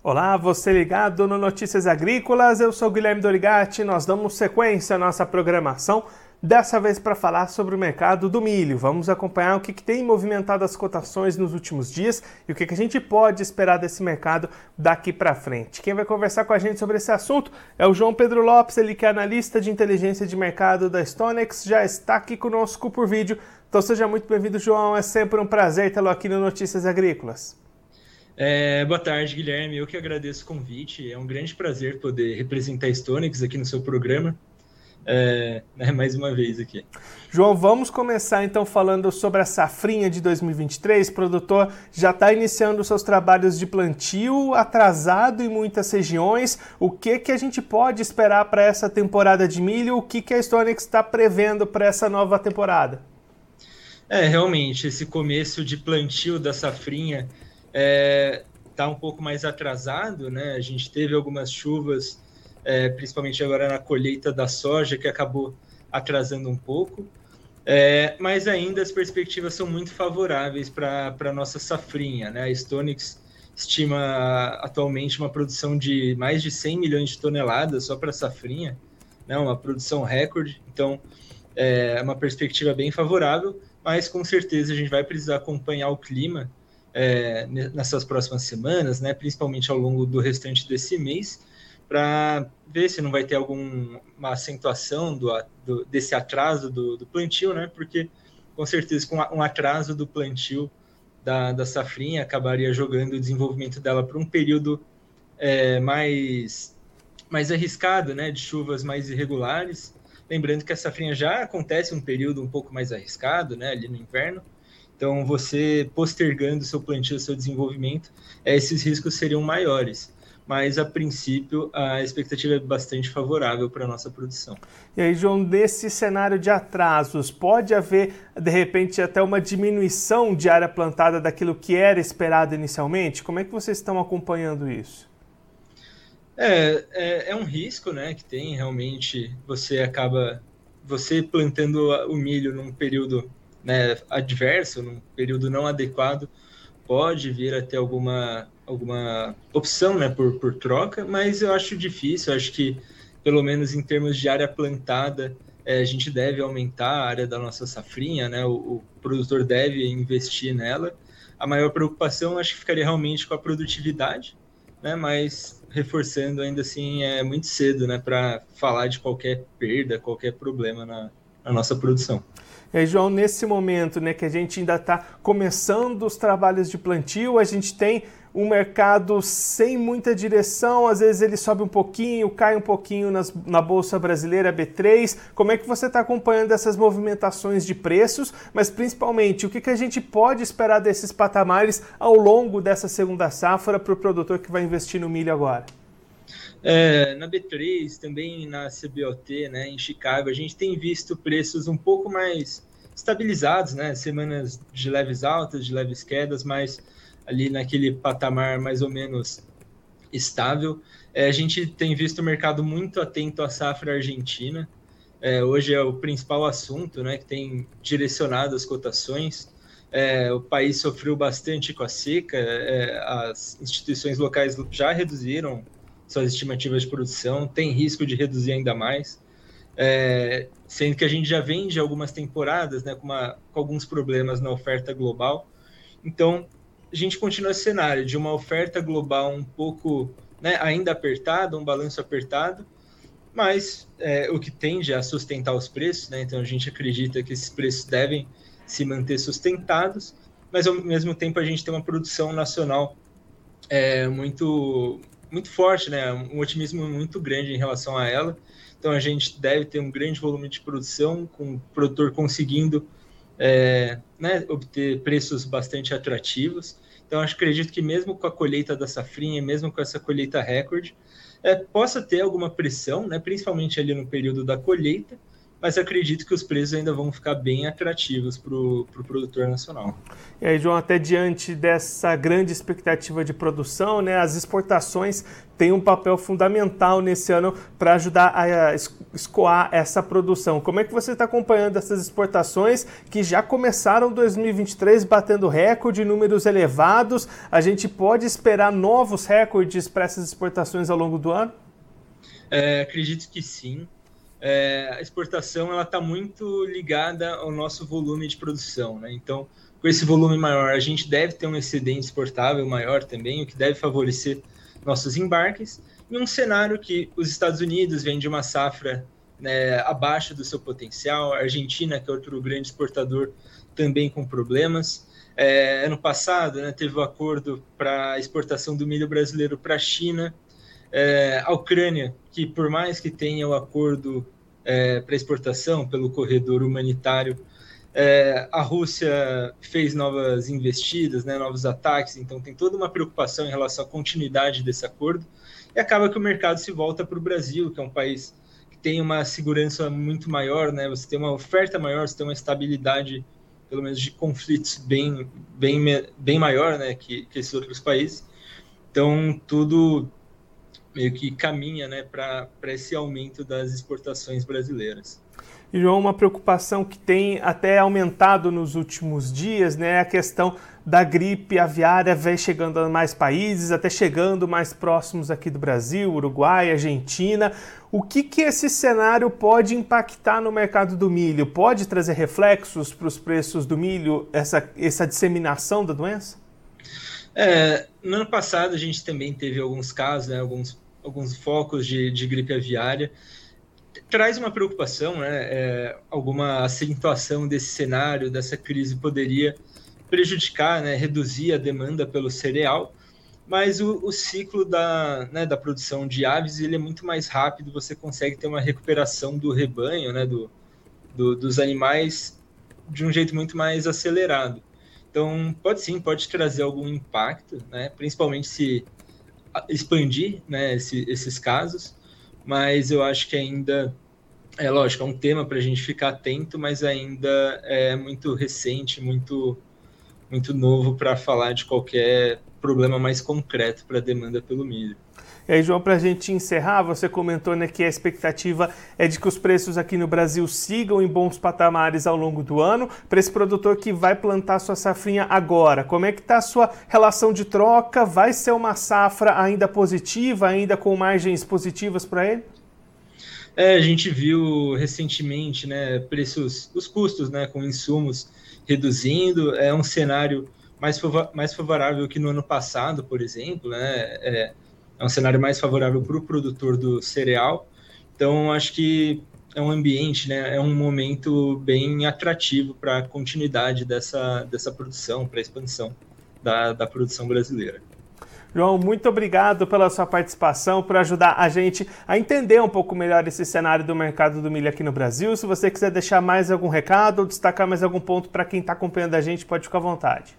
Olá, você ligado no Notícias Agrícolas, eu sou Guilherme Dorigati, nós damos sequência à nossa programação, dessa vez para falar sobre o mercado do milho. Vamos acompanhar o que, que tem movimentado as cotações nos últimos dias e o que, que a gente pode esperar desse mercado daqui para frente. Quem vai conversar com a gente sobre esse assunto é o João Pedro Lopes, ele que é analista de inteligência de mercado da Stonex, já está aqui conosco por vídeo. Então seja muito bem-vindo, João, é sempre um prazer tê-lo aqui no Notícias Agrícolas. É, boa tarde, Guilherme. Eu que agradeço o convite. É um grande prazer poder representar a Stonix aqui no seu programa. É, né, mais uma vez aqui. João, vamos começar então falando sobre a safrinha de 2023. O produtor já está iniciando seus trabalhos de plantio, atrasado em muitas regiões. O que, que a gente pode esperar para essa temporada de milho? O que, que a Stonix está prevendo para essa nova temporada? É, realmente, esse começo de plantio da safrinha está é, um pouco mais atrasado, né? A gente teve algumas chuvas, é, principalmente agora na colheita da soja, que acabou atrasando um pouco. É, mas ainda as perspectivas são muito favoráveis para a nossa safrinha. Né? A Stonix estima atualmente uma produção de mais de 100 milhões de toneladas só para safrinha, né? uma produção recorde. Então, é uma perspectiva bem favorável, mas com certeza a gente vai precisar acompanhar o clima é, nessas próximas semanas, né, principalmente ao longo do restante desse mês, para ver se não vai ter alguma acentuação do, do desse atraso do, do, plantio, né, porque com certeza com um atraso do plantio da, da safrinha acabaria jogando o desenvolvimento dela para um período é, mais, mais arriscado, né, de chuvas mais irregulares. Lembrando que a safrinha já acontece um período um pouco mais arriscado, né, ali no inverno, então, você postergando seu plantio, seu desenvolvimento, é, esses riscos seriam maiores. Mas, a princípio, a expectativa é bastante favorável para a nossa produção. E aí, João, desse cenário de atrasos, pode haver, de repente, até uma diminuição de área plantada daquilo que era esperado inicialmente? Como é que vocês estão acompanhando isso? É, é, é um risco né, que tem, realmente, você acaba, você plantando o milho num período né, adverso, num período não adequado, pode vir a ter alguma, alguma opção né, por, por troca, mas eu acho difícil, eu acho que pelo menos em termos de área plantada, é, a gente deve aumentar a área da nossa safrinha, né, o, o produtor deve investir nela. A maior preocupação acho que ficaria realmente com a produtividade, né, mas reforçando ainda assim é muito cedo né, para falar de qualquer perda, qualquer problema na, na nossa produção. E aí, João, nesse momento né, que a gente ainda está começando os trabalhos de plantio, a gente tem um mercado sem muita direção, às vezes ele sobe um pouquinho, cai um pouquinho nas, na Bolsa Brasileira B3. Como é que você está acompanhando essas movimentações de preços, mas principalmente o que, que a gente pode esperar desses patamares ao longo dessa segunda safra para o produtor que vai investir no milho agora? É, na B3, também na CBOT, né, em Chicago, a gente tem visto preços um pouco mais estabilizados, né, semanas de leves altas, de leves quedas, mas ali naquele patamar mais ou menos estável. É, a gente tem visto o mercado muito atento à safra argentina. É, hoje é o principal assunto né, que tem direcionado as cotações. É, o país sofreu bastante com a seca, é, as instituições locais já reduziram suas estimativas de produção, tem risco de reduzir ainda mais, é, sendo que a gente já vem de algumas temporadas né, com, uma, com alguns problemas na oferta global. Então, a gente continua esse cenário de uma oferta global um pouco né, ainda apertada, um balanço apertado, mas é, o que tende a sustentar os preços, né? então a gente acredita que esses preços devem se manter sustentados, mas ao mesmo tempo a gente tem uma produção nacional é, muito muito forte, né? Um otimismo muito grande em relação a ela. Então a gente deve ter um grande volume de produção, com o produtor conseguindo é, né, obter preços bastante atrativos. Então acho, acredito que mesmo com a colheita da safrinha, mesmo com essa colheita recorde, é, possa ter alguma pressão, né, principalmente ali no período da colheita, mas acredito que os preços ainda vão ficar bem atrativos para o pro produtor nacional. E aí, João, até diante dessa grande expectativa de produção, né, as exportações têm um papel fundamental nesse ano para ajudar a escoar essa produção. Como é que você está acompanhando essas exportações que já começaram 2023 batendo recorde, números elevados? A gente pode esperar novos recordes para essas exportações ao longo do ano? É, acredito que sim é, a exportação ela está muito ligada ao nosso volume de produção, né? Então, com esse volume maior, a gente deve ter um excedente exportável maior também, o que deve favorecer nossos embarques. E um cenário que os Estados Unidos vêm de uma safra né, abaixo do seu potencial, a Argentina, que é outro grande exportador, também com problemas. É, ano passado, né, teve o um acordo para exportação do milho brasileiro para a China, é, a Ucrânia, que por mais que tenha o acordo é, para exportação pelo corredor humanitário, é, a Rússia fez novas investidas, né, novos ataques, então tem toda uma preocupação em relação à continuidade desse acordo, e acaba que o mercado se volta para o Brasil, que é um país que tem uma segurança muito maior, né, você tem uma oferta maior, você tem uma estabilidade, pelo menos de conflitos, bem, bem, bem maior né, que, que esses outros países. Então, tudo meio que caminha né, para esse aumento das exportações brasileiras. E João, uma preocupação que tem até aumentado nos últimos dias, né, é a questão da gripe aviária vem chegando a mais países, até chegando mais próximos aqui do Brasil, Uruguai, Argentina. O que, que esse cenário pode impactar no mercado do milho? Pode trazer reflexos para os preços do milho, essa, essa disseminação da doença? É, no ano passado a gente também teve alguns casos, né, alguns alguns focos de, de gripe aviária, traz uma preocupação, né? É, alguma acentuação desse cenário, dessa crise, poderia prejudicar, né? reduzir a demanda pelo cereal, mas o, o ciclo da, né, da produção de aves ele é muito mais rápido, você consegue ter uma recuperação do rebanho, né? do, do dos animais, de um jeito muito mais acelerado. Então, pode sim, pode trazer algum impacto, né? principalmente se expandir né, esse, esses casos, mas eu acho que ainda, é lógico, é um tema para a gente ficar atento, mas ainda é muito recente, muito, muito novo para falar de qualquer problema mais concreto para a demanda pelo milho. E aí, João, para a gente encerrar, você comentou né, que a expectativa é de que os preços aqui no Brasil sigam em bons patamares ao longo do ano. Para esse produtor que vai plantar sua safrinha agora, como é que está a sua relação de troca? Vai ser uma safra ainda positiva, ainda com margens positivas para ele? É, a gente viu recentemente, né, preços, os custos, né, com insumos reduzindo. É um cenário mais, mais favorável que no ano passado, por exemplo, né? É, é um cenário mais favorável para o produtor do cereal. Então, acho que é um ambiente, né, é um momento bem atrativo para a continuidade dessa, dessa produção, para a expansão da, da produção brasileira. João, muito obrigado pela sua participação, por ajudar a gente a entender um pouco melhor esse cenário do mercado do milho aqui no Brasil. Se você quiser deixar mais algum recado ou destacar mais algum ponto para quem está acompanhando a gente, pode ficar à vontade.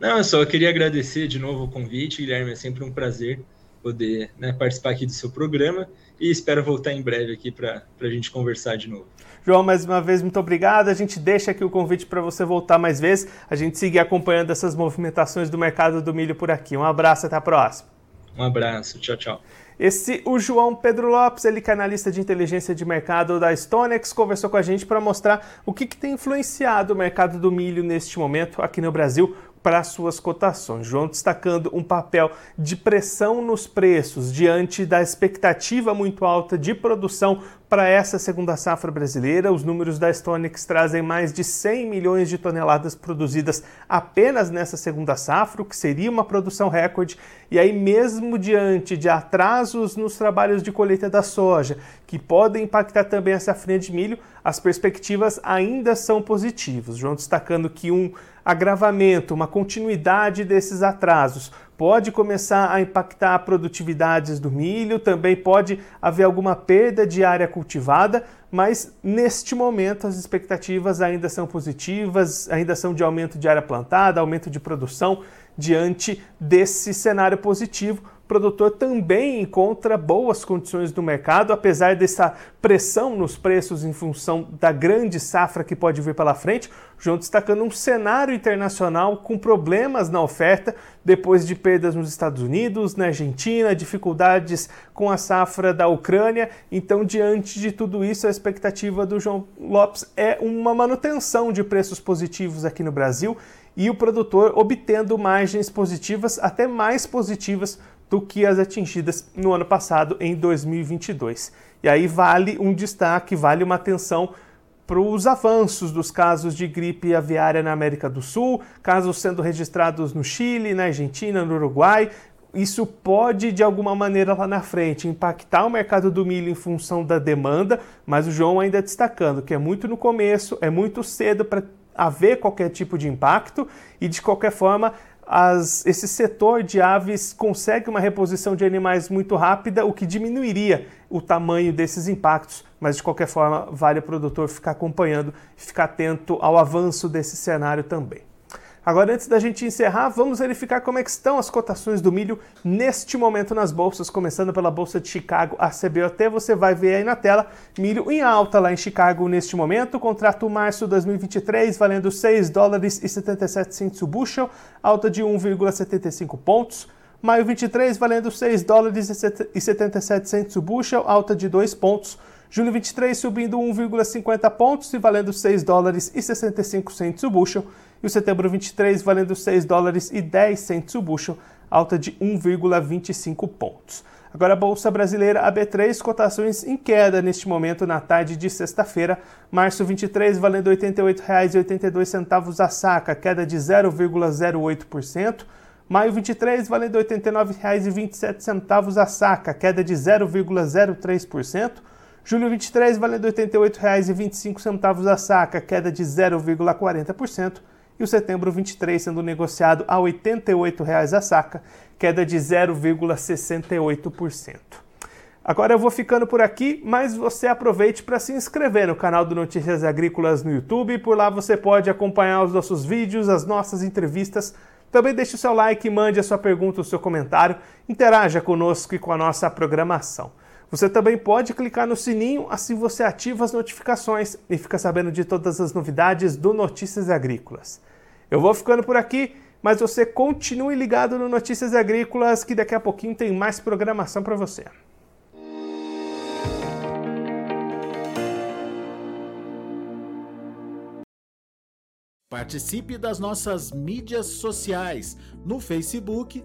Não, eu só queria agradecer de novo o convite, Guilherme. É sempre um prazer poder né, participar aqui do seu programa e espero voltar em breve aqui para a gente conversar de novo. João, mais uma vez, muito obrigado. A gente deixa aqui o convite para você voltar mais vezes, a gente seguir acompanhando essas movimentações do mercado do milho por aqui. Um abraço, até a próxima. Um abraço, tchau, tchau. Esse, o João Pedro Lopes, ele canalista de inteligência de mercado da Stonex, conversou com a gente para mostrar o que, que tem influenciado o mercado do milho neste momento aqui no Brasil, para suas cotações. João destacando um papel de pressão nos preços diante da expectativa muito alta de produção para essa segunda safra brasileira. Os números da Stonex trazem mais de 100 milhões de toneladas produzidas apenas nessa segunda safra, o que seria uma produção recorde. E aí, mesmo diante de atrasos nos trabalhos de colheita da soja, que podem impactar também a safrinha de milho, as perspectivas ainda são positivas. João destacando que um agravamento, uma continuidade desses atrasos pode começar a impactar produtividades do milho, também pode haver alguma perda de área cultivada, mas neste momento as expectativas ainda são positivas, ainda são de aumento de área plantada, aumento de produção diante desse cenário positivo o produtor também encontra boas condições no mercado, apesar dessa pressão nos preços em função da grande safra que pode vir pela frente. João destacando um cenário internacional com problemas na oferta, depois de perdas nos Estados Unidos, na Argentina, dificuldades com a safra da Ucrânia. Então, diante de tudo isso, a expectativa do João Lopes é uma manutenção de preços positivos aqui no Brasil e o produtor obtendo margens positivas, até mais positivas do que as atingidas no ano passado, em 2022. E aí vale um destaque, vale uma atenção para os avanços dos casos de gripe aviária na América do Sul, casos sendo registrados no Chile, na Argentina, no Uruguai. Isso pode, de alguma maneira, lá na frente, impactar o mercado do milho em função da demanda, mas o João ainda destacando que é muito no começo, é muito cedo para haver qualquer tipo de impacto e, de qualquer forma, as, esse setor de aves consegue uma reposição de animais muito rápida, o que diminuiria o tamanho desses impactos, mas de qualquer forma vale o produtor ficar acompanhando e ficar atento ao avanço desse cenário também. Agora, antes da gente encerrar, vamos verificar como é que estão as cotações do milho neste momento nas bolsas, começando pela Bolsa de Chicago, a CBOT, você vai ver aí na tela, milho em alta lá em Chicago neste momento, contrato março 2023 valendo 6 dólares e 77 centos o bushel, alta de 1,75 pontos. Maio 23 valendo 6 dólares e 77 centos o bushel, alta de 2 pontos. Julho 23 subindo 1,50 pontos e valendo 6 dólares e 65 centos o bushel e o setembro 23 valendo 6 dólares e 10 centos o bushel, alta de 1,25 pontos. Agora a Bolsa Brasileira, a B3, cotações em queda neste momento na tarde de sexta-feira. Março 23 valendo R$ 88,82 a saca, queda de 0,08%. Maio 23 valendo R$ 89,27 a saca, queda de 0,03%. Julho 23 valendo R$ 88,25 a saca, queda de 0,40% e o setembro 23 sendo negociado a R$ 88,00 a saca, queda de 0,68%. Agora eu vou ficando por aqui, mas você aproveite para se inscrever no canal do Notícias Agrícolas no YouTube. Por lá você pode acompanhar os nossos vídeos, as nossas entrevistas. Também deixe o seu like, mande a sua pergunta, o seu comentário, interaja conosco e com a nossa programação. Você também pode clicar no sininho, assim você ativa as notificações e fica sabendo de todas as novidades do Notícias Agrícolas. Eu vou ficando por aqui, mas você continue ligado no Notícias Agrícolas, que daqui a pouquinho tem mais programação para você. Participe das nossas mídias sociais no Facebook